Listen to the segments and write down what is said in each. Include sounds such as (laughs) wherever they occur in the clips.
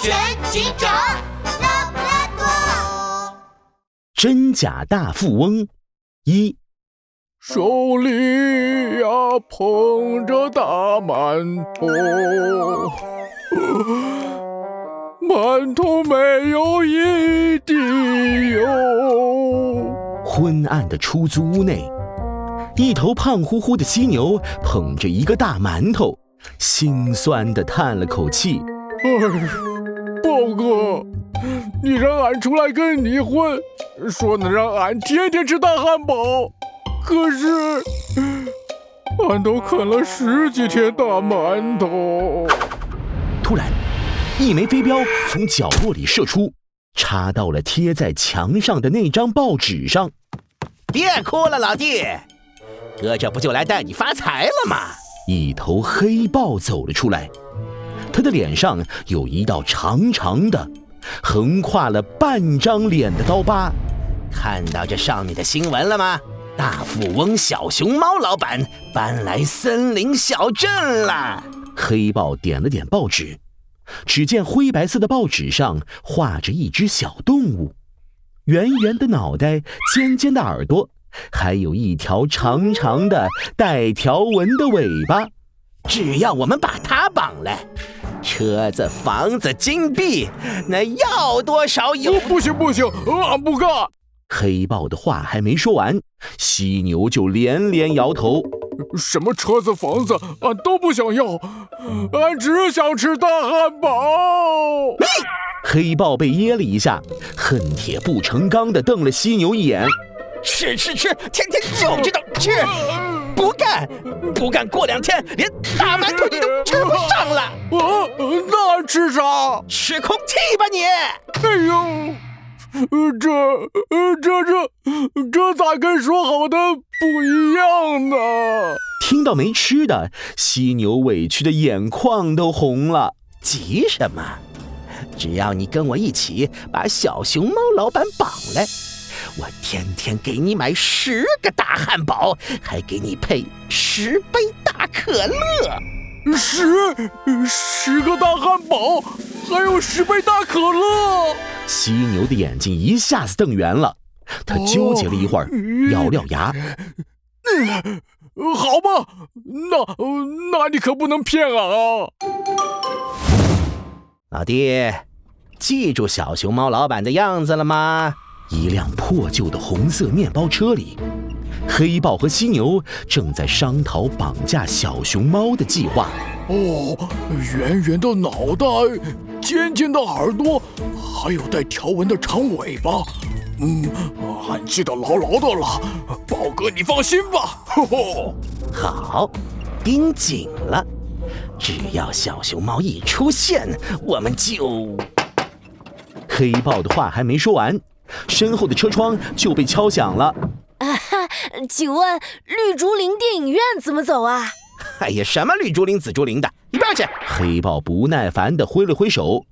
全警长拉布拉多。真假大富翁一，手里呀捧着大馒头，(gasps) 馒头没有一滴油。昏暗的出租屋内，一头胖乎乎的犀牛捧着一个大馒头，心酸的叹了口气。哎，豹哥，你让俺出来跟你混，说能让俺天天吃大汉堡，可是俺都啃了十几天大馒头。突然，一枚飞镖从角落里射出，插到了贴在墙上的那张报纸上。别哭了，老弟，哥这不就来带你发财了吗？一头黑豹走了出来。他的脸上有一道长长的、横跨了半张脸的刀疤。看到这上面的新闻了吗？大富翁小熊猫老板搬来森林小镇了。黑豹点了点报纸，只见灰白色的报纸上画着一只小动物，圆圆的脑袋，尖尖的耳朵，还有一条长长的带条纹的尾巴。只要我们把它绑来。车子、房子、金币，那要多少有？不行不行，俺不干！黑豹的话还没说完，犀牛就连连摇头：“什么车子、房子，俺都不想要，俺只想吃大汉堡。”黑豹被噎了一下，恨铁不成钢地瞪了犀牛一眼：“吃吃吃，天天就知道吃！”不干，不干！过两天连大馒头你都吃不上了。啊，那吃啥？吃空气吧你！哎呦，这、这、这、这咋跟说好的不一样呢？听到没吃的，犀牛委屈的眼眶都红了。急什么？只要你跟我一起把小熊猫老板绑来。我天天给你买十个大汉堡，还给你配十杯大可乐。十十个大汉堡，还有十杯大可乐。犀牛的眼睛一下子瞪圆了，他纠结了一会儿，咬咬牙：“好吧，那那你可不能骗俺啊！”老弟，记住小熊猫老板的样子了吗？一辆破旧的红色面包车里，黑豹和犀牛正在商讨绑架小熊猫的计划。哦，圆圆的脑袋，尖尖的耳朵，还有带条纹的长尾巴。嗯，俺记得牢牢的了。豹哥，你放心吧。吼吼，好，盯紧了。只要小熊猫一出现，我们就 (laughs)…… 黑豹的话还没说完。身后的车窗就被敲响了。请问绿竹林电影院怎么走啊？哎呀，什么绿竹林、紫竹林的，一边去！黑豹不耐烦地挥了挥手，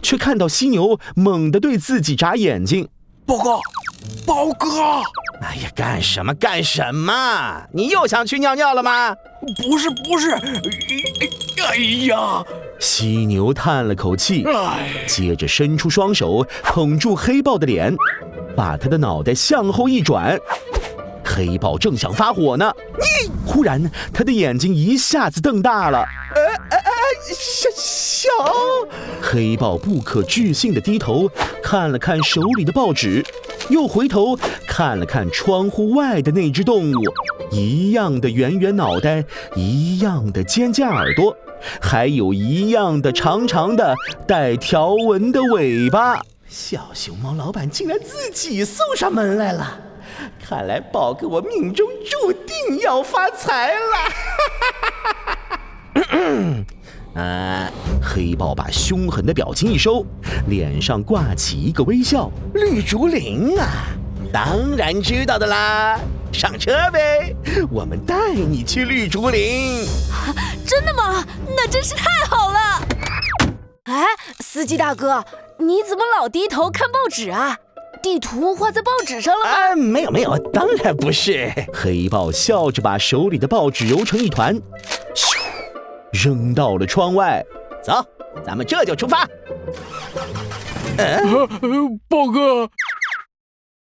却看到犀牛猛地对自己眨眼睛。报告，豹哥！哎呀，干什么干什么？你又想去尿尿了吗？不是，不是。哎呀！犀牛叹了口气，接着伸出双手捧住黑豹的脸，把他的脑袋向后一转。黑豹正想发火呢，你忽然他的眼睛一下子瞪大了。呃呃呃，小小黑豹不可置信地低头看了看手里的报纸，又回头看了看窗户外的那只动物，一样的圆圆脑袋，一样的尖尖耳朵。还有一样的长长的带条纹的尾巴，小熊猫老板竟然自己送上门来了，看来宝哥我命中注定要发财了。啊！黑豹把凶狠的表情一收，脸上挂起一个微笑。绿竹林啊，当然知道的啦。上车呗，我们带你去绿竹林。真的吗？那真是太好了。哎，司机大哥，你怎么老低头看报纸啊？地图画在报纸上了吗？啊，没有没有，当然不是。黑豹笑着把手里的报纸揉成一团，咻，扔到了窗外。走，咱们这就出发。呃，豹哥，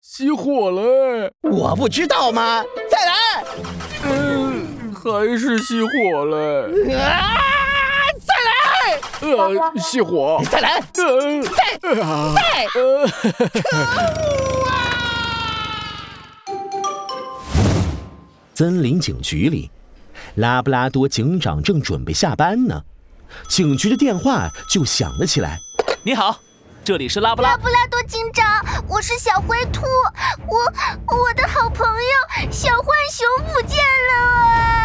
熄火了！我不知道吗？再来！嗯，还是熄火了！啊！呃，熄火！再来！呃，再再！可恶啊！森林警局里，拉布拉多警长正准备下班呢，警局的电话就响了起来。你好，这里是拉布拉。拉布拉多警长，我是小灰兔，我我的好朋友小浣熊不见了啊！